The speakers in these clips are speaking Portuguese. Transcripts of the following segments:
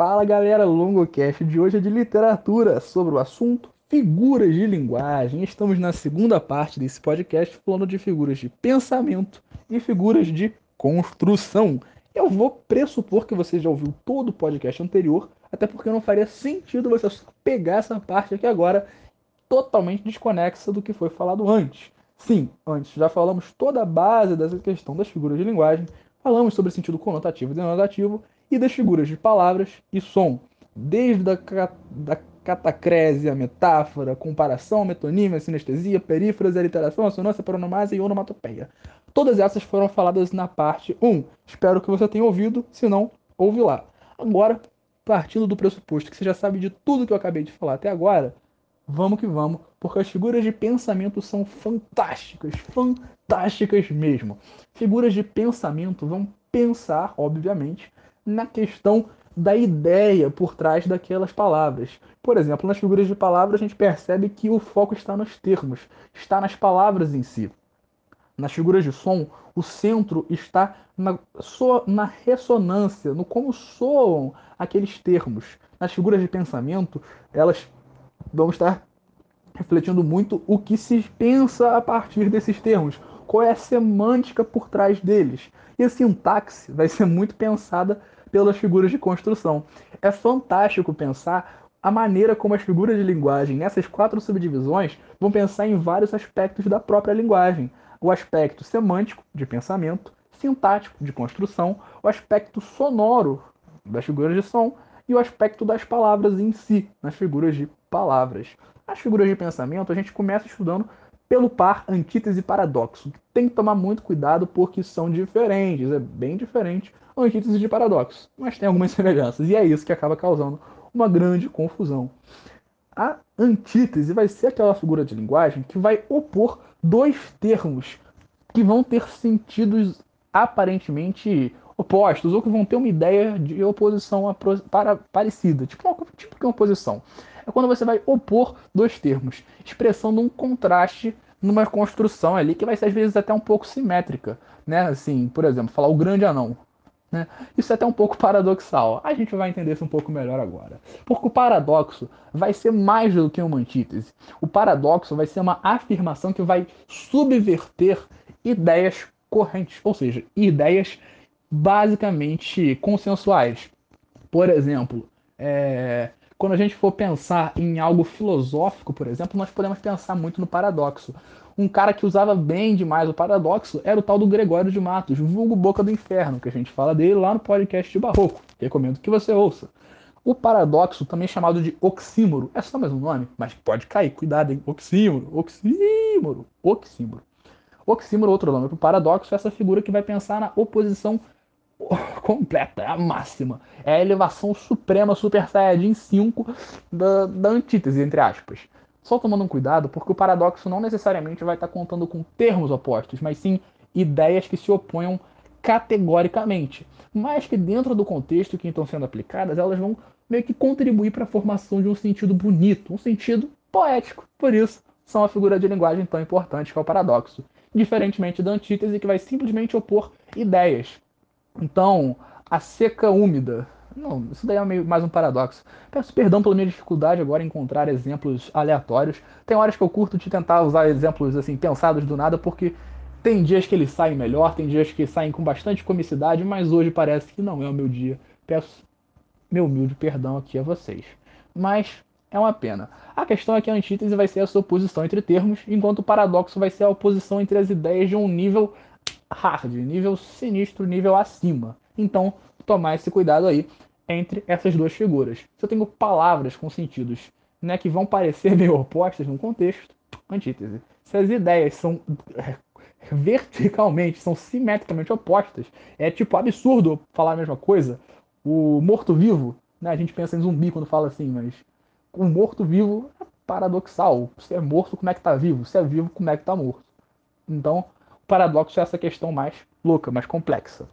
Fala galera, LongoCast de hoje é de literatura sobre o assunto figuras de linguagem. Estamos na segunda parte desse podcast falando de figuras de pensamento e figuras de construção. Eu vou pressupor que você já ouviu todo o podcast anterior, até porque não faria sentido você pegar essa parte aqui agora totalmente desconexa do que foi falado antes. Sim, antes já falamos toda a base dessa questão das figuras de linguagem, falamos sobre sentido conotativo e denotativo e das figuras de palavras e som, desde a da catacrese, a metáfora, comparação, metonímia, sinestesia, perífrase, aliteração, assonância, pronomásia e onomatopeia. Todas essas foram faladas na parte 1. Espero que você tenha ouvido, se não, ouve lá. Agora, partindo do pressuposto que você já sabe de tudo que eu acabei de falar até agora, vamos que vamos, porque as figuras de pensamento são fantásticas, fantásticas mesmo. Figuras de pensamento vão pensar, obviamente, na questão da ideia por trás daquelas palavras. Por exemplo, nas figuras de palavras a gente percebe que o foco está nos termos, está nas palavras em si. Nas figuras de som, o centro está na, na ressonância, no como soam aqueles termos. Nas figuras de pensamento, elas vão estar refletindo muito o que se pensa a partir desses termos, qual é a semântica por trás deles. E a sintaxe vai ser muito pensada pelas figuras de construção. É fantástico pensar a maneira como as figuras de linguagem nessas quatro subdivisões vão pensar em vários aspectos da própria linguagem. O aspecto semântico, de pensamento, sintático, de construção, o aspecto sonoro, das figuras de som, e o aspecto das palavras em si, nas figuras de palavras. As figuras de pensamento a gente começa estudando pelo par antítese e paradoxo. Tem que tomar muito cuidado porque são diferentes, é bem diferente o antítese de paradoxo, mas tem algumas semelhanças e é isso que acaba causando uma grande confusão. A antítese vai ser aquela figura de linguagem que vai opor dois termos que vão ter sentidos aparentemente opostos ou que vão ter uma ideia de oposição para, parecida, tipo, tipo que uma oposição é quando você vai opor dois termos, expressando um contraste numa construção ali que vai ser às vezes até um pouco simétrica, né? Assim, por exemplo, falar o grande anão. Né? Isso é até um pouco paradoxal. A gente vai entender isso um pouco melhor agora. Porque o paradoxo vai ser mais do que uma antítese. O paradoxo vai ser uma afirmação que vai subverter ideias correntes, ou seja, ideias basicamente consensuais. Por exemplo, é, quando a gente for pensar em algo filosófico, por exemplo, nós podemos pensar muito no paradoxo. Um cara que usava bem demais o paradoxo era o tal do Gregório de Matos, vulgo Boca do Inferno, que a gente fala dele lá no podcast de Barroco. Recomendo que você ouça. O paradoxo, também chamado de oxímoro, é só mais um nome, mas pode cair, cuidado, hein? Oxímoro, oxímoro, oxímoro. Oxímoro, outro nome para o paradoxo, é essa figura que vai pensar na oposição completa, é a máxima. É a elevação suprema Super Saiyajin 5 da, da antítese, entre aspas. Só tomando um cuidado, porque o paradoxo não necessariamente vai estar contando com termos opostos, mas sim ideias que se oponham categoricamente, mas que dentro do contexto que estão sendo aplicadas, elas vão meio que contribuir para a formação de um sentido bonito, um sentido poético. Por isso, são a figura de linguagem tão importante que é o paradoxo, diferentemente da antítese que vai simplesmente opor ideias, então, a seca úmida. Não, isso daí é meio mais um paradoxo. Peço perdão pela minha dificuldade agora em encontrar exemplos aleatórios. Tem horas que eu curto de tentar usar exemplos assim pensados do nada, porque tem dias que eles saem melhor, tem dias que saem com bastante comicidade, mas hoje parece que não é o meu dia. Peço meu humilde perdão aqui a vocês. Mas é uma pena. A questão é que a antítese vai ser a sua oposição entre termos, enquanto o paradoxo vai ser a oposição entre as ideias de um nível hard, nível sinistro, nível acima. Então, tomar esse cuidado aí entre essas duas figuras. Se eu tenho palavras com sentidos né, que vão parecer meio opostas no contexto, antítese. Se as ideias são verticalmente, são simetricamente opostas, é tipo absurdo falar a mesma coisa. O morto-vivo, né, a gente pensa em zumbi quando fala assim, mas o morto-vivo é paradoxal. Se é morto, como é que tá vivo? Se é vivo, como é que tá morto? Então, paradoxo é essa questão mais louca, mais complexa.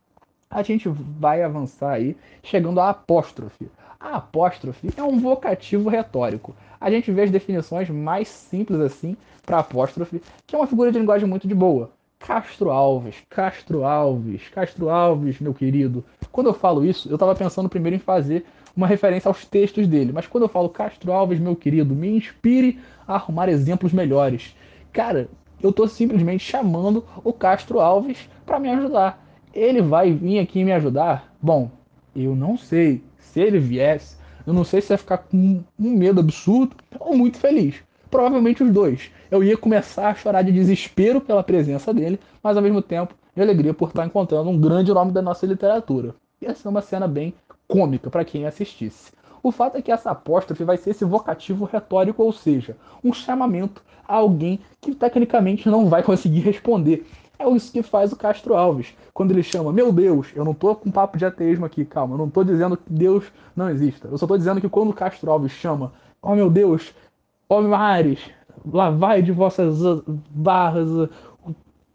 A gente vai avançar aí, chegando à apóstrofe. A apóstrofe é um vocativo retórico. A gente vê as definições mais simples assim para apóstrofe, que é uma figura de linguagem muito de boa. Castro Alves, Castro Alves, Castro Alves, meu querido. Quando eu falo isso, eu estava pensando primeiro em fazer uma referência aos textos dele. Mas quando eu falo Castro Alves, meu querido, me inspire a arrumar exemplos melhores. Cara, eu tô simplesmente chamando o Castro Alves para me ajudar. Ele vai vir aqui me ajudar? Bom, eu não sei. Se ele viesse, eu não sei se ia ficar com um medo absurdo ou muito feliz. Provavelmente os dois. Eu ia começar a chorar de desespero pela presença dele, mas ao mesmo tempo de alegria por estar encontrando um grande nome da nossa literatura. Ia ser uma cena bem cômica para quem assistisse. O fato é que essa apóstrofe vai ser esse vocativo retórico, ou seja, um chamamento a alguém que tecnicamente não vai conseguir responder. É isso que faz o Castro Alves. Quando ele chama, meu Deus, eu não tô com papo de ateísmo aqui, calma, eu não tô dizendo que Deus não exista. Eu só tô dizendo que quando o Castro Alves chama, oh meu Deus, ó oh, mares, lá vai de vossas barras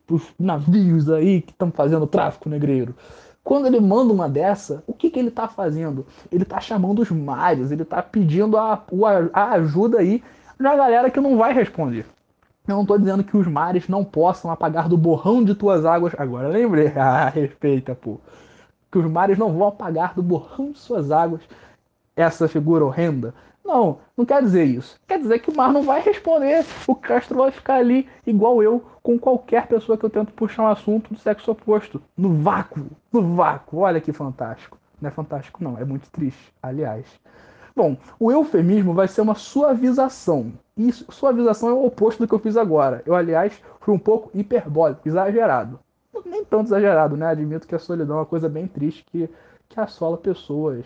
os navios aí que estão fazendo tráfico negreiro. Quando ele manda uma dessa, o que, que ele está fazendo? Ele está chamando os mares, ele está pedindo a, a ajuda aí da galera que não vai responder. Eu não estou dizendo que os mares não possam apagar do borrão de tuas águas. Agora lembrei. Ah, respeita, pô. Que os mares não vão apagar do borrão de suas águas essa figura horrenda. Não, não quer dizer isso. Quer dizer que o mar não vai responder. O Castro vai ficar ali, igual eu, com qualquer pessoa que eu tento puxar um assunto do sexo oposto. No vácuo. No vácuo. Olha que fantástico. Não é fantástico, não. É muito triste, aliás. Bom, o eufemismo vai ser uma suavização. E suavização é o oposto do que eu fiz agora. Eu, aliás, fui um pouco hiperbólico, exagerado. Nem tanto exagerado, né? Admito que a solidão é uma coisa bem triste que, que assola pessoas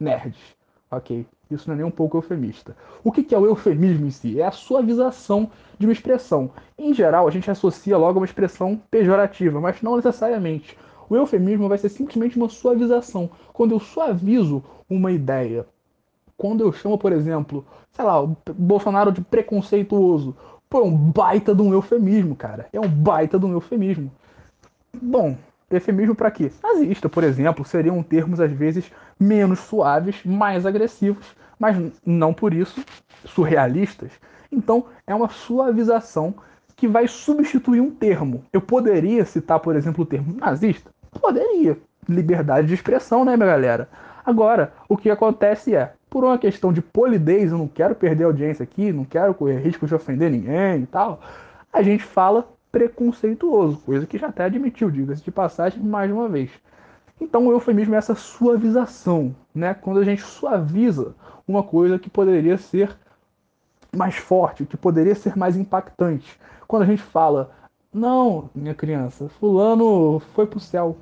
nerds. Ok? Isso não é nem um pouco eufemista. O que é o eufemismo em si? É a suavização de uma expressão. Em geral, a gente associa logo a uma expressão pejorativa, mas não necessariamente. O eufemismo vai ser simplesmente uma suavização. Quando eu suavizo uma ideia, quando eu chamo, por exemplo, sei lá, o Bolsonaro de preconceituoso, pô, é um baita de um eufemismo, cara. É um baita de um eufemismo. Bom, eufemismo para quê? Nazista, por exemplo, seriam termos às vezes menos suaves, mais agressivos, mas não por isso surrealistas. Então, é uma suavização que vai substituir um termo. Eu poderia citar, por exemplo, o termo nazista? Poderia. Liberdade de expressão, né, minha galera? Agora, o que acontece é, por uma questão de polidez, eu não quero perder audiência aqui, não quero correr risco de ofender ninguém e tal, a gente fala preconceituoso, coisa que já até admitiu, diga-se de passagem, mais uma vez. Então o eufemismo é essa suavização, né? Quando a gente suaviza uma coisa que poderia ser mais forte, que poderia ser mais impactante. Quando a gente fala, não, minha criança, fulano foi pro céu.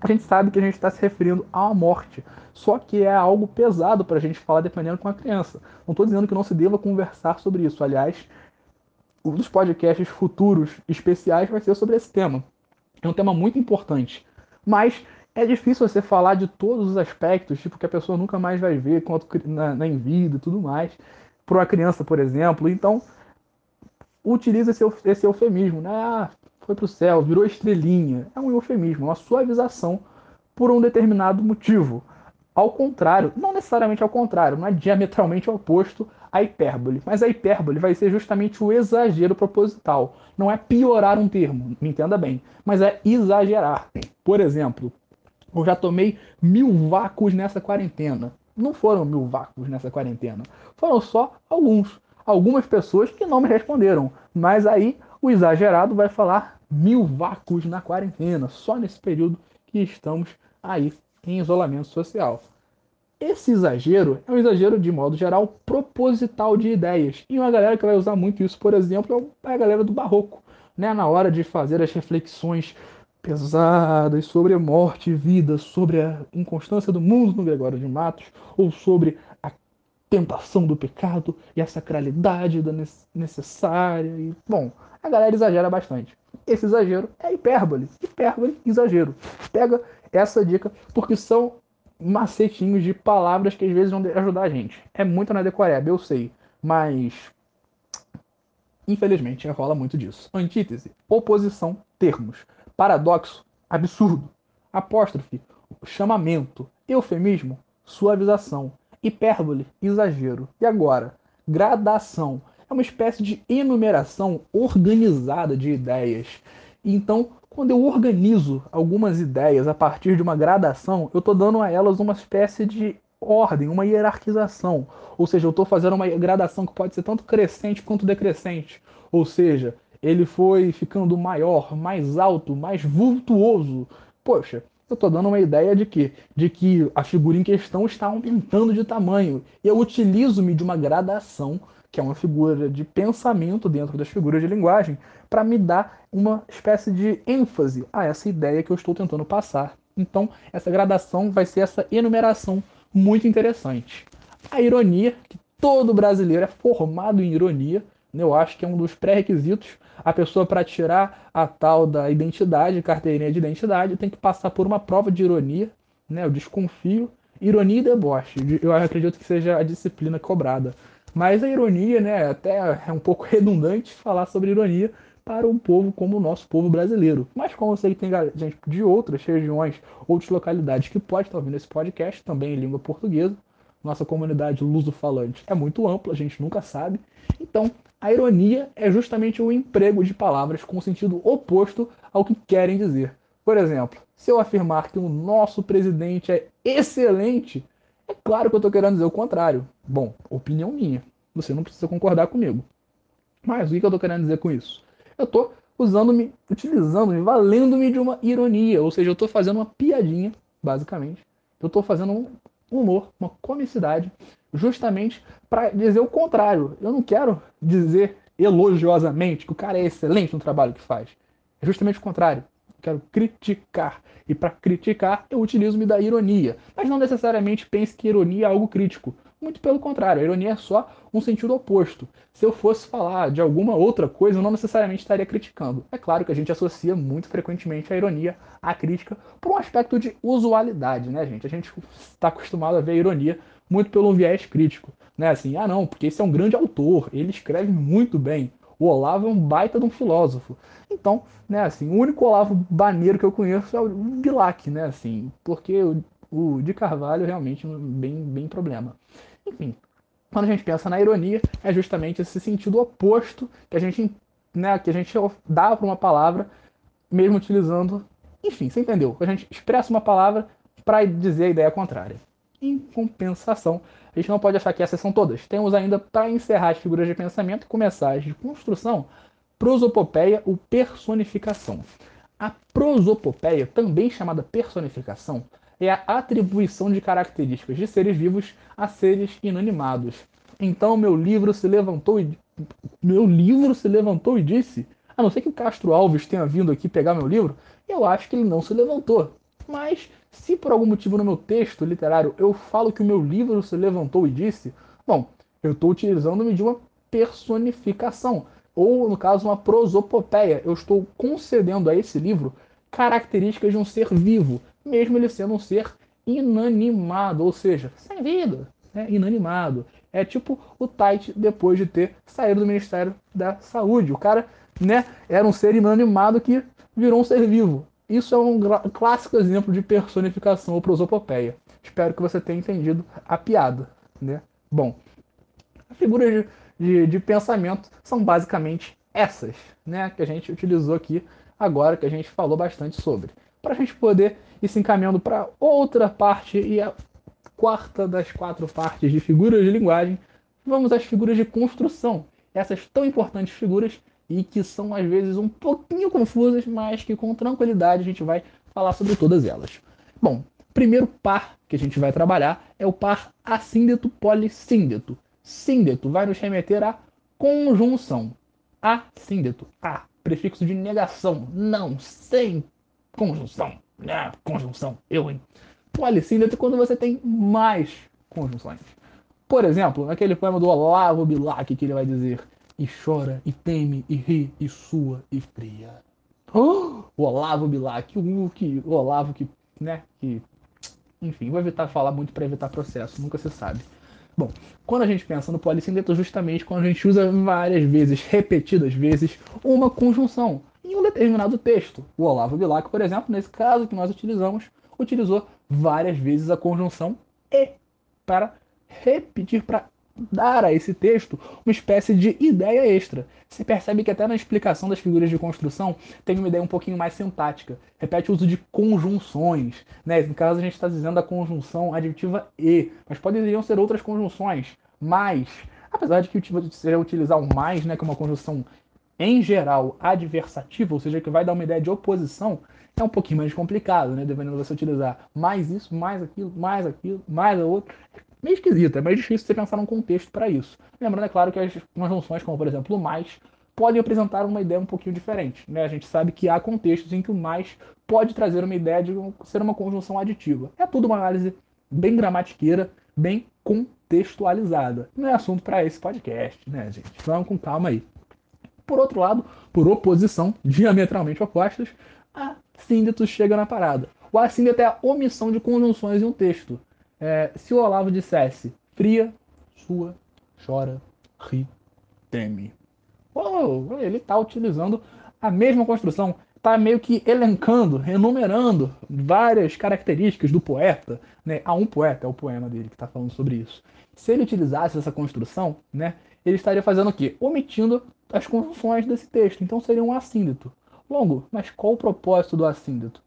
A gente sabe que a gente está se referindo uma morte. Só que é algo pesado para a gente falar dependendo com a criança. Não estou dizendo que não se deva conversar sobre isso. Aliás, um dos podcasts futuros especiais vai ser sobre esse tema. É um tema muito importante. Mas é difícil você falar de todos os aspectos, tipo que a pessoa nunca mais vai ver quanto na, na vida e tudo mais, para uma criança, por exemplo. Então, utiliza esse, esse eufemismo, né? Ah, foi para o céu, virou estrelinha. É um eufemismo, uma suavização por um determinado motivo. Ao contrário, não necessariamente ao contrário, não é diametralmente oposto à hipérbole, mas a hipérbole vai ser justamente o exagero proposital. Não é piorar um termo, me entenda bem, mas é exagerar. Por exemplo, eu já tomei mil vácuos nessa quarentena. Não foram mil vácuos nessa quarentena, foram só alguns. Algumas pessoas que não me responderam, mas aí o exagerado vai falar mil vácuos na quarentena, só nesse período que estamos aí em isolamento social. Esse exagero é um exagero, de modo geral, proposital de ideias. E uma galera que vai usar muito isso, por exemplo, é a galera do barroco. Né? Na hora de fazer as reflexões pesadas sobre a morte e vida, sobre a inconstância do mundo no Gregório de Matos, ou sobre a tentação do pecado e a sacralidade da necessária. E, bom, a galera exagera bastante. Esse exagero é hipérbole. Hipérbole, exagero. Pega essa dica, porque são macetinhos de palavras que às vezes vão ajudar a gente. É muito na decoreba, eu sei, mas infelizmente rola muito disso. Antítese, oposição, termos. Paradoxo, absurdo. Apóstrofe, chamamento. Eufemismo, suavização. Hipérbole, exagero. E agora, gradação. É uma espécie de enumeração organizada de ideias. Então, quando eu organizo algumas ideias a partir de uma gradação, eu estou dando a elas uma espécie de ordem, uma hierarquização. Ou seja, eu estou fazendo uma gradação que pode ser tanto crescente quanto decrescente. Ou seja, ele foi ficando maior, mais alto, mais vultuoso. Poxa, eu estou dando uma ideia de que, de que a figura em questão está aumentando de tamanho. E eu utilizo-me de uma gradação, que é uma figura de pensamento dentro das figuras de linguagem, para me dar uma espécie de ênfase a essa ideia que eu estou tentando passar. Então, essa gradação vai ser essa enumeração muito interessante. A ironia, que todo brasileiro é formado em ironia? Eu acho que é um dos pré-requisitos. A pessoa, para tirar a tal da identidade, carteirinha de identidade, tem que passar por uma prova de ironia. Né? Eu desconfio. Ironia e deboche. Eu acredito que seja a disciplina cobrada. Mas a ironia, né, até é um pouco redundante falar sobre ironia para um povo como o nosso povo brasileiro. Mas como eu sei que tem gente de outras regiões, outras localidades que pode estar ouvindo esse podcast, também em língua portuguesa, nossa comunidade luso-falante é muito ampla, a gente nunca sabe. Então, a ironia é justamente o emprego de palavras com sentido oposto ao que querem dizer. Por exemplo, se eu afirmar que o nosso presidente é excelente, é claro que eu estou querendo dizer o contrário. Bom, opinião minha. Você não precisa concordar comigo. Mas o que eu estou querendo dizer com isso? Eu estou usando-me, utilizando-me, valendo-me de uma ironia, ou seja, eu estou fazendo uma piadinha, basicamente. Eu estou fazendo humor, uma comicidade, justamente para dizer o contrário. Eu não quero dizer elogiosamente que o cara é excelente no trabalho que faz. É justamente o contrário. Eu quero criticar. E para criticar, eu utilizo-me da ironia. Mas não necessariamente pense que ironia é algo crítico. Muito pelo contrário, a ironia é só um sentido oposto. Se eu fosse falar de alguma outra coisa, eu não necessariamente estaria criticando. É claro que a gente associa muito frequentemente a ironia à crítica por um aspecto de usualidade, né, gente? A gente está acostumado a ver a ironia muito pelo viés crítico, né? Assim, ah não, porque esse é um grande autor, ele escreve muito bem. O Olavo é um baita de um filósofo. Então, né, assim, o único Olavo baneiro que eu conheço é o Bilac, né, assim, porque o, o de Carvalho realmente bem, bem problema. Enfim, quando a gente pensa na ironia, é justamente esse sentido oposto que a gente, né, que a gente dá para uma palavra, mesmo utilizando. Enfim, você entendeu? A gente expressa uma palavra para dizer a ideia contrária. Em compensação, a gente não pode achar que essas são todas. Temos ainda, para encerrar as figuras de pensamento e começar as de construção, prosopopeia ou personificação. A prosopopeia, também chamada personificação, é a atribuição de características de seres vivos a seres inanimados. Então meu livro se levantou e meu livro se levantou e disse, a não ser que o Castro Alves tenha vindo aqui pegar meu livro, eu acho que ele não se levantou. Mas se por algum motivo no meu texto literário eu falo que o meu livro se levantou e disse, bom, eu estou utilizando-me de uma personificação, ou no caso uma prosopopeia. Eu estou concedendo a esse livro características de um ser vivo, mesmo ele sendo um ser inanimado, ou seja, sem vida, né? inanimado. É tipo o Tait depois de ter saído do Ministério da Saúde. O cara né, era um ser inanimado que virou um ser vivo. Isso é um clássico exemplo de personificação ou prosopopeia. Espero que você tenha entendido a piada. Né? Bom, as figuras de, de, de pensamento são basicamente essas né, que a gente utilizou aqui agora, que a gente falou bastante sobre para a gente poder ir se encaminhando para outra parte e a quarta das quatro partes de figuras de linguagem, vamos às figuras de construção. Essas tão importantes figuras e que são às vezes um pouquinho confusas, mas que com tranquilidade a gente vai falar sobre todas elas. Bom, primeiro par que a gente vai trabalhar é o par assíndeto polissíndeto. Síndeto vai nos remeter à conjunção. Assíndeto, a, prefixo de negação, não, sem Conjunção. Ah, conjunção. Eu, hein? Policíndrito quando você tem mais conjunções. Por exemplo, naquele poema do Olavo Bilac que ele vai dizer e chora, e teme, e ri, e sua, e fria. Oh, o Olavo Bilac, o, que, o Olavo que, né, que... Enfim, vou evitar falar muito para evitar processo, nunca se sabe. Bom, quando a gente pensa no polissíndrito, justamente quando a gente usa várias vezes, repetidas vezes, uma conjunção em um determinado texto. O Olavo Bilac, por exemplo, nesse caso que nós utilizamos, utilizou várias vezes a conjunção e para repetir, para dar a esse texto uma espécie de ideia extra. Você percebe que até na explicação das figuras de construção tem uma ideia um pouquinho mais sintática. Repete o uso de conjunções. Né? No caso, a gente está dizendo a conjunção adjetiva e, mas poderiam ser outras conjunções. Mais. Apesar de que você utilizar o mais, né, que é uma conjunção em geral adversativa, ou seja, que vai dar uma ideia de oposição, é um pouquinho mais complicado, né? Dependendo de você utilizar mais isso, mais aquilo, mais aquilo, mais outro. É meio esquisito, é mais difícil você pensar num contexto para isso. Lembrando, é claro, que as conjunções, como por exemplo o mais, podem apresentar uma ideia um pouquinho diferente. Né? A gente sabe que há contextos em que o mais pode trazer uma ideia de ser uma conjunção aditiva. É tudo uma análise bem gramatiqueira, bem contextualizada. Não é assunto para esse podcast, né, gente? Vamos com calma aí. Por outro lado, por oposição, diametralmente opostas, a síntese chega na parada. O assíntese é a omissão de conjunções em um texto. É, se o Olavo dissesse fria, sua, chora, ri, teme. Oh, ele está utilizando a mesma construção, está meio que elencando, enumerando várias características do poeta. Né? Há um poeta, é o poema dele que está falando sobre isso. Se ele utilizasse essa construção, né, ele estaria fazendo o quê? Omitindo as conjunções desse texto. Então seria um assíndeto. Longo, mas qual o propósito do assíndeto?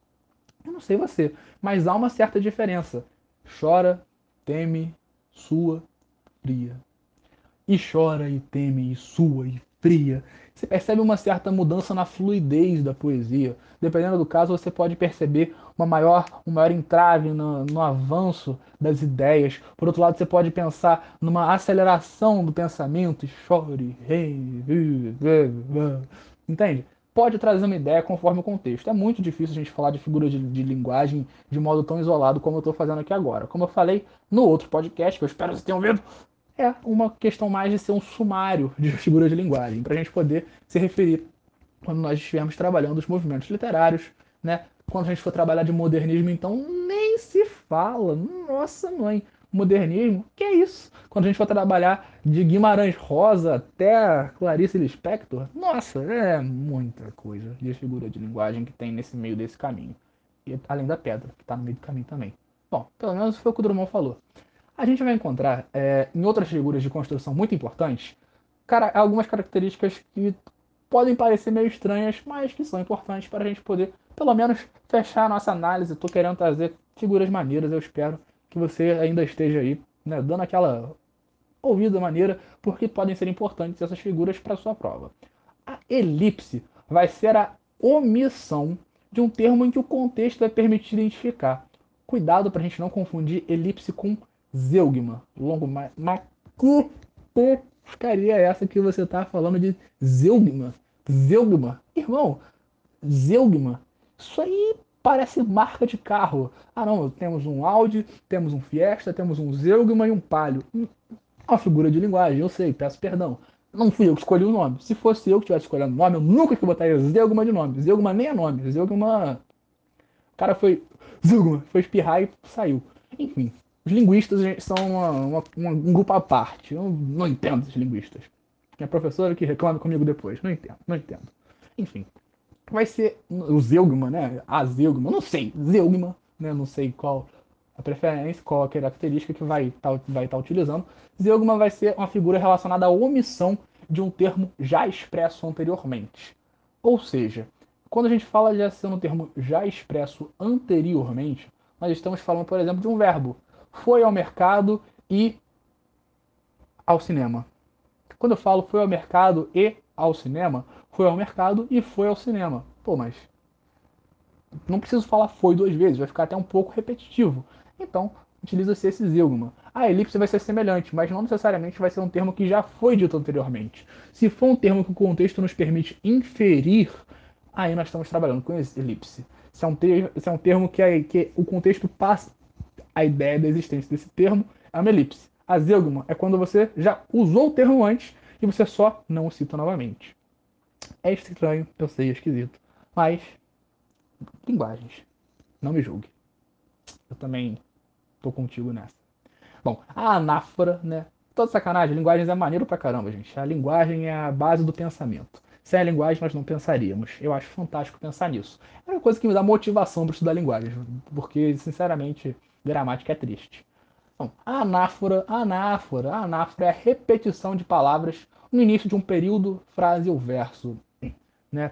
Eu não sei você, mas há uma certa diferença. Chora, teme, sua, fria. E chora, e teme, e sua, e fria. Você percebe uma certa mudança na fluidez da poesia. Dependendo do caso, você pode perceber uma maior, um maior entrave no, no avanço das ideias. Por outro lado, você pode pensar numa aceleração do pensamento. Chore, rei, entende? Pode trazer uma ideia conforme o contexto. É muito difícil a gente falar de figuras de, de linguagem de modo tão isolado como eu estou fazendo aqui agora. Como eu falei no outro podcast, que eu espero que vocês tenham ouvido, é uma questão mais de ser um sumário de figuras de linguagem, para a gente poder se referir quando nós estivermos trabalhando os movimentos literários, né? Quando a gente for trabalhar de modernismo, então nem se fala. Nossa mãe, modernismo, que é isso? Quando a gente for trabalhar de Guimarães Rosa até Clarice Lispector, nossa, é muita coisa de figura de linguagem que tem nesse meio desse caminho. E além da pedra, que está no meio do caminho também. Bom, pelo menos foi o que o Drummond falou a gente vai encontrar é, em outras figuras de construção muito importantes cara, algumas características que podem parecer meio estranhas, mas que são importantes para a gente poder, pelo menos, fechar a nossa análise. Estou querendo trazer figuras maneiras, eu espero que você ainda esteja aí, né, dando aquela ouvida maneira, porque podem ser importantes essas figuras para sua prova. A elipse vai ser a omissão de um termo em que o contexto vai permitir identificar. Cuidado para a gente não confundir elipse com Zeugma. Longo mais. Mas que porcaria é essa que você tá falando de Zeugma? Zeugma? Irmão, Zeugma. Isso aí parece marca de carro. Ah não, temos um Audi, temos um Fiesta, temos um Zeugma e um Palio. Hum, uma figura de linguagem, eu sei, peço perdão. Não fui eu que escolhi o nome. Se fosse eu que tivesse escolhendo o nome, eu nunca que botaria Zeugma de nome. Zeugma nem é nome. Zeugma. O cara foi. Zeugma, foi espirrar e saiu. Enfim, os linguistas são uma, uma, um grupo à parte. Eu não entendo esses linguistas. Minha professora que reclama comigo depois. Não entendo, não entendo. Enfim. Vai ser o Zeugma, né? A Zeugma, não sei. Zeugma, né? Não sei qual a preferência, qual a característica que vai estar tá, vai tá utilizando. Zeugma vai ser uma figura relacionada à omissão de um termo já expresso anteriormente. Ou seja, quando a gente fala de ser um termo já expresso anteriormente, nós estamos falando, por exemplo, de um verbo foi ao mercado e ao cinema. Quando eu falo foi ao mercado e ao cinema, foi ao mercado e foi ao cinema. Pô, mas não preciso falar foi duas vezes, vai ficar até um pouco repetitivo. Então, utiliza-se esse zeugma. A elipse vai ser semelhante, mas não necessariamente vai ser um termo que já foi dito anteriormente. Se for um termo que o contexto nos permite inferir, aí nós estamos trabalhando com elipse. Se é um, ter, se é um termo que, é, que o contexto passa, a ideia da existência desse termo é uma elipse. A zeugma é quando você já usou o termo antes e você só não o cita novamente. É estranho, eu sei, é esquisito. Mas, linguagens. Não me julgue. Eu também tô contigo nessa. Bom, a anáfora, né? Toda sacanagem, linguagens é maneiro pra caramba, gente. A linguagem é a base do pensamento. Sem a linguagem nós não pensaríamos. Eu acho fantástico pensar nisso. É uma coisa que me dá motivação para estudar linguagem, porque, sinceramente, gramática é triste. A anáfora, anáfora, anáfora é a repetição de palavras no início de um período, frase ou verso. Né?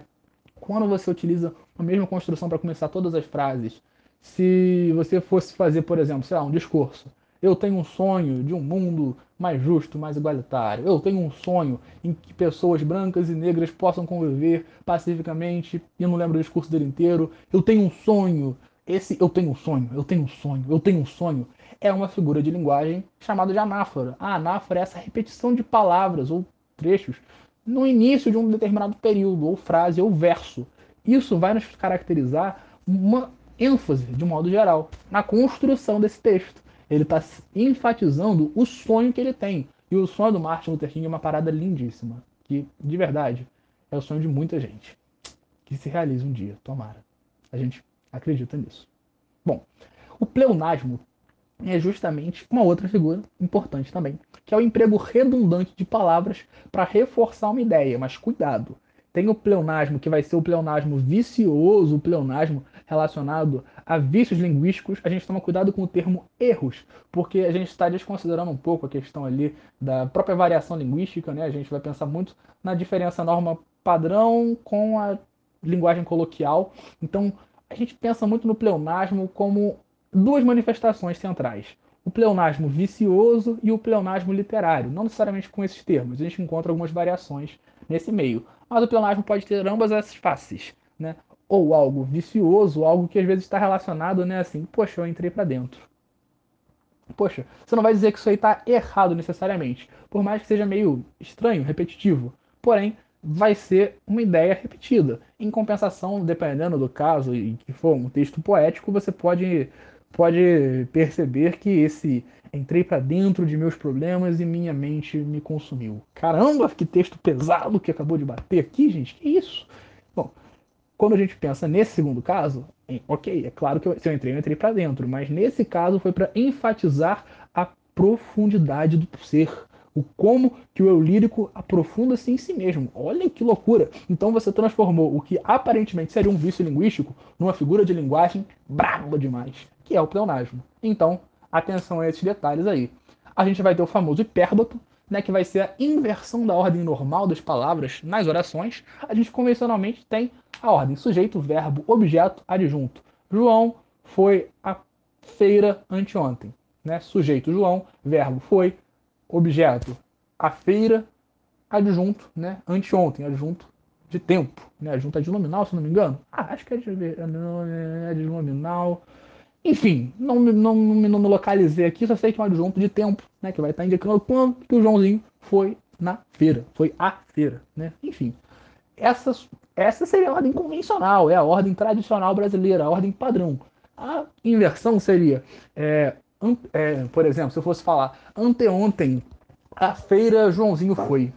Quando você utiliza a mesma construção para começar todas as frases, se você fosse fazer, por exemplo, sei lá, um discurso, eu tenho um sonho de um mundo mais justo, mais igualitário. Eu tenho um sonho em que pessoas brancas e negras possam conviver pacificamente. E eu não lembro o discurso dele inteiro. Eu tenho um sonho. Esse eu tenho um sonho, eu tenho um sonho, eu tenho um sonho. É uma figura de linguagem chamada de anáfora. A anáfora é essa repetição de palavras ou trechos no início de um determinado período, ou frase, ou verso. Isso vai nos caracterizar uma ênfase, de modo geral, na construção desse texto ele está enfatizando o sonho que ele tem. E o sonho do Martin Luther King é uma parada lindíssima. Que, de verdade, é o sonho de muita gente. Que se realize um dia, tomara. A gente acredita nisso. Bom, o pleonasmo é justamente uma outra figura importante também, que é o emprego redundante de palavras para reforçar uma ideia. Mas cuidado, tem o pleonasmo, que vai ser o pleonasmo vicioso, o pleonasmo relacionado a vícios linguísticos. A gente toma cuidado com o termo erros, porque a gente está desconsiderando um pouco a questão ali da própria variação linguística, né? A gente vai pensar muito na diferença norma padrão com a linguagem coloquial. Então, a gente pensa muito no pleonasmo como duas manifestações centrais. O pleonasmo vicioso e o pleonasmo literário. Não necessariamente com esses termos, a gente encontra algumas variações nesse meio mas o pleonasmo pode ter ambas essas faces, né? Ou algo vicioso, algo que às vezes está relacionado, né? Assim, poxa, eu entrei para dentro. Poxa, você não vai dizer que isso aí está errado necessariamente, por mais que seja meio estranho, repetitivo. Porém, vai ser uma ideia repetida. Em compensação, dependendo do caso e que for um texto poético, você pode pode perceber que esse entrei para dentro de meus problemas e minha mente me consumiu. Caramba, que texto pesado que acabou de bater aqui, gente. Que isso? Bom, quando a gente pensa nesse segundo caso, ok, é claro que eu, se eu entrei, eu entrei para dentro, mas nesse caso foi para enfatizar a profundidade do ser, o como que o eu lírico aprofunda-se em si mesmo. Olha que loucura! Então você transformou o que aparentemente seria um vício linguístico numa figura de linguagem braba demais, que é o pleonasmo. Então, atenção a esses detalhes aí. A gente vai ter o famoso hipérbato, né, que vai ser a inversão da ordem normal das palavras nas orações. A gente convencionalmente tem a ordem sujeito, verbo, objeto, adjunto. João foi à feira anteontem. Né? Sujeito João, verbo foi, objeto a feira, adjunto, né? Anteontem, adjunto de tempo, né? Adjunto é de nominal, se não me engano. Ah, acho que é de, é nominal. Enfim, não, não, não, não me localizei aqui, só sei que é um adjunto de tempo, né? Que vai estar indicando quando que o Joãozinho foi na feira, foi à feira, né? Enfim, essa, essa seria a ordem convencional, é a ordem tradicional brasileira, a ordem padrão. A inversão seria é, é, por exemplo, se eu fosse falar anteontem, a feira Joãozinho foi.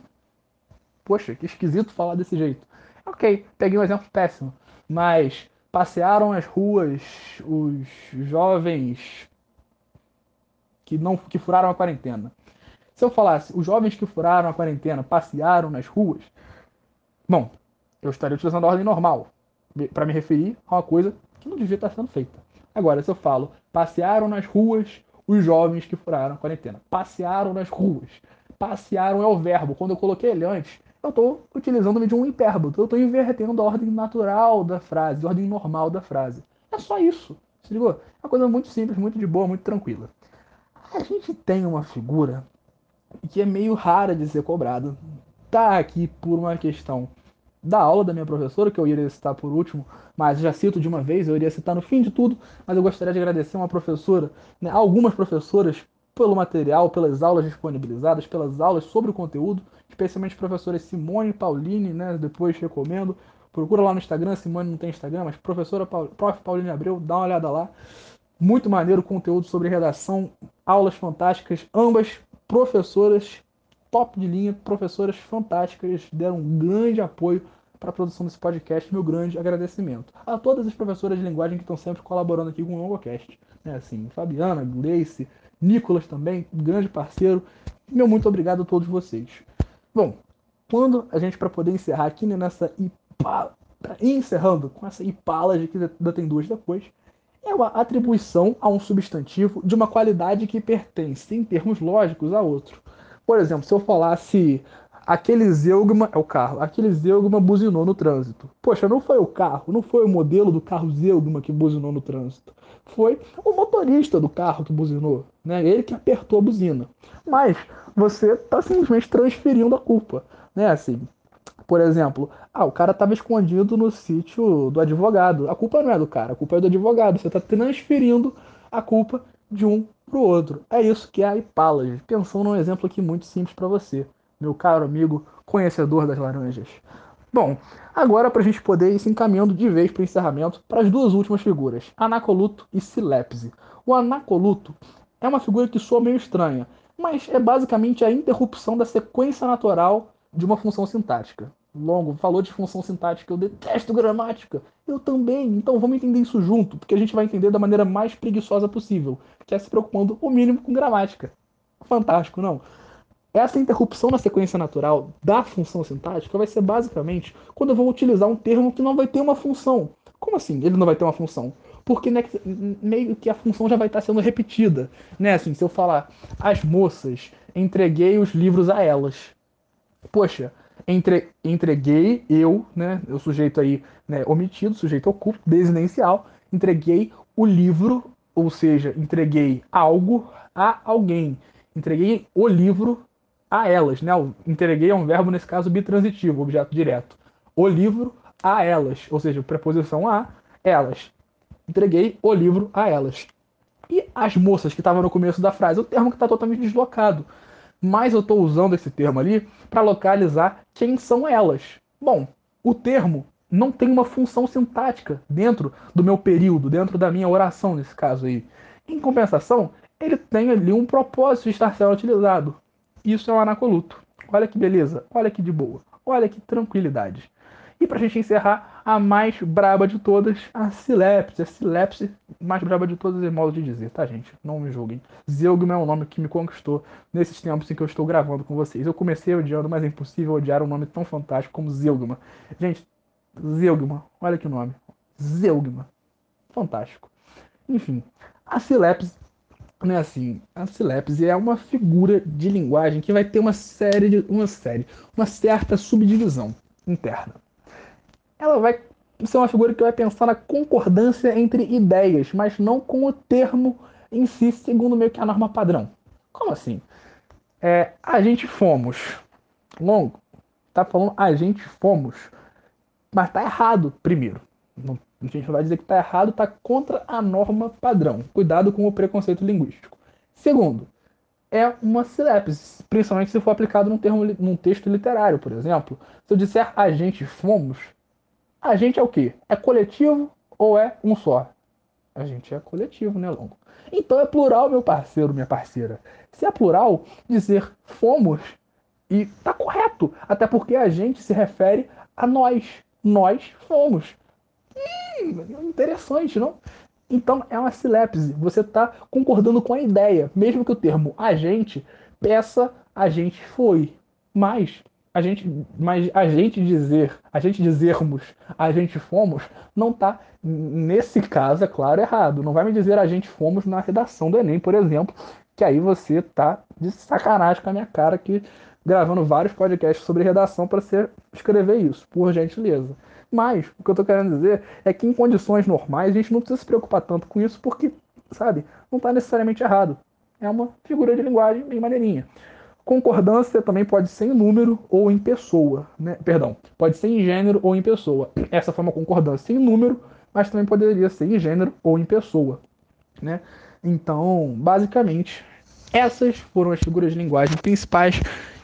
Poxa, que esquisito falar desse jeito. Ok, peguei um exemplo péssimo. Mas passearam as ruas os jovens que não que furaram a quarentena. Se eu falasse os jovens que furaram a quarentena passearam nas ruas, bom, eu estaria utilizando a ordem normal para me referir a uma coisa que não devia estar sendo feita. Agora, se eu falo, passearam nas ruas os jovens que furaram a quarentena. Passearam nas ruas. Passearam é o verbo. Quando eu coloquei ele antes, eu estou utilizando de um hipérbole. Eu estou invertendo a ordem natural da frase, a ordem normal da frase. É só isso. Se ligou? É uma coisa muito simples, muito de boa, muito tranquila. A gente tem uma figura que é meio rara de ser cobrada. Tá aqui por uma questão da aula da minha professora, que eu iria citar por último, mas já cito de uma vez, eu iria citar no fim de tudo, mas eu gostaria de agradecer uma professora, né, algumas professoras, pelo material, pelas aulas disponibilizadas, pelas aulas sobre o conteúdo, especialmente professoras Simone e Pauline, né, depois recomendo, procura lá no Instagram, Simone não tem Instagram, mas professora Paul, prof. Pauline Abreu, dá uma olhada lá. Muito maneiro conteúdo sobre redação, aulas fantásticas, ambas professoras top de linha, professoras fantásticas, deram um grande apoio para a produção desse podcast, meu grande agradecimento. A todas as professoras de linguagem que estão sempre colaborando aqui com o LongoCast. Né, assim, Fabiana, Gleice, Nicolas também, grande parceiro. Meu muito obrigado a todos vocês. Bom, quando a gente, para poder encerrar aqui né, nessa ipala, encerrando com essa ipala de que ainda tem duas depois, é uma atribuição a um substantivo de uma qualidade que pertence, em termos lógicos, a outro. Por exemplo, se eu falasse aquele zeugma é o carro, aquele zeugma buzinou no trânsito. Poxa, não foi o carro, não foi o modelo do carro zeugma que buzinou no trânsito. Foi o motorista do carro que buzinou, né? Ele que apertou a buzina. Mas você está simplesmente transferindo a culpa, né? Assim, por exemplo, ah, o cara estava escondido no sítio do advogado. A culpa não é do cara, a culpa é do advogado. Você está transferindo a culpa de um para o outro. É isso que é a hipálage. Pensando num exemplo aqui muito simples para você meu caro amigo conhecedor das laranjas. Bom, agora para a gente poder ir se encaminhando de vez para o encerramento para as duas últimas figuras, Anacoluto e Silepse. O Anacoluto é uma figura que soa meio estranha, mas é basicamente a interrupção da sequência natural de uma função sintática. Longo falou de função sintática, eu detesto gramática. Eu também, então vamos entender isso junto, porque a gente vai entender da maneira mais preguiçosa possível, que é se preocupando o mínimo com gramática. Fantástico, não? Essa interrupção na sequência natural da função sintática vai ser basicamente quando eu vou utilizar um termo que não vai ter uma função. Como assim ele não vai ter uma função? Porque né, meio que a função já vai estar sendo repetida. Né? Assim, se eu falar as moças, entreguei os livros a elas. Poxa, entre, entreguei eu, né, o sujeito aí né, omitido, sujeito oculto, desinencial, entreguei o livro, ou seja, entreguei algo a alguém. Entreguei o livro a elas, né? Entreguei é um verbo, nesse caso, bitransitivo, objeto direto. O livro a elas, ou seja, preposição a elas. Entreguei o livro a elas. E as moças que estavam no começo da frase, o termo que está totalmente deslocado. Mas eu estou usando esse termo ali para localizar quem são elas. Bom, o termo não tem uma função sintática dentro do meu período, dentro da minha oração, nesse caso aí. Em compensação, ele tem ali um propósito de estar sendo utilizado. Isso é um anacoluto. Olha que beleza, olha que de boa, olha que tranquilidade. E pra gente encerrar, a mais braba de todas, a Silepse. A Silepse, mais braba de todas, é modo de dizer, tá, gente? Não me julguem. Zeugma é um nome que me conquistou nesses tempos em que eu estou gravando com vocês. Eu comecei odiando, mas é impossível odiar um nome tão fantástico como Zeugma. Gente, Zeugma, olha que nome. Zeugma. Fantástico. Enfim, a Silepse né, assim, a silepse é uma figura de linguagem que vai ter uma série de uma série, uma certa subdivisão interna. Ela vai ser uma figura que vai pensar na concordância entre ideias, mas não com o termo em si, segundo meio que a norma padrão. Como assim? É, a gente fomos. Longo, tá falando a gente fomos, mas tá errado primeiro. Não a gente vai dizer que está errado, está contra a norma padrão. Cuidado com o preconceito linguístico. Segundo, é uma silepse, principalmente se for aplicado num, termo, num texto literário, por exemplo. Se eu disser a gente fomos, a gente é o quê? É coletivo ou é um só? A gente é coletivo, né, Longo? Então é plural, meu parceiro, minha parceira. Se é plural, dizer fomos e tá correto, até porque a gente se refere a nós. Nós fomos. Hum, interessante, não? Então é uma silepse. Você está concordando com a ideia, mesmo que o termo agente peça a gente foi. Mas a gente, mas a gente dizer, a gente dizermos, a gente fomos, não está nesse caso, é claro, errado. Não vai me dizer a gente fomos na redação do Enem, por exemplo, que aí você tá de sacanagem com a minha cara aqui gravando vários podcasts sobre redação para você escrever isso, por gentileza. Mas o que eu tô querendo dizer é que em condições normais a gente não precisa se preocupar tanto com isso porque, sabe, não está necessariamente errado. É uma figura de linguagem bem maneirinha. Concordância também pode ser em número ou em pessoa, né? Perdão, pode ser em gênero ou em pessoa. Essa foi uma concordância em número, mas também poderia ser em gênero ou em pessoa, né? Então, basicamente, essas foram as figuras de linguagem principais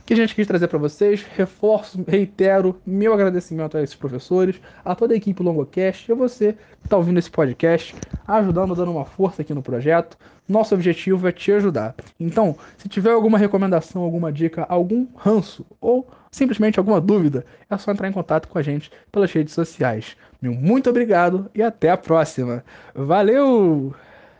que a gente quis trazer para vocês. Reforço, reitero meu agradecimento a esses professores, a toda a equipe Longocast e a você que está ouvindo esse podcast, ajudando, dando uma força aqui no projeto. Nosso objetivo é te ajudar. Então, se tiver alguma recomendação, alguma dica, algum ranço ou simplesmente alguma dúvida, é só entrar em contato com a gente pelas redes sociais. Meu muito obrigado e até a próxima. Valeu!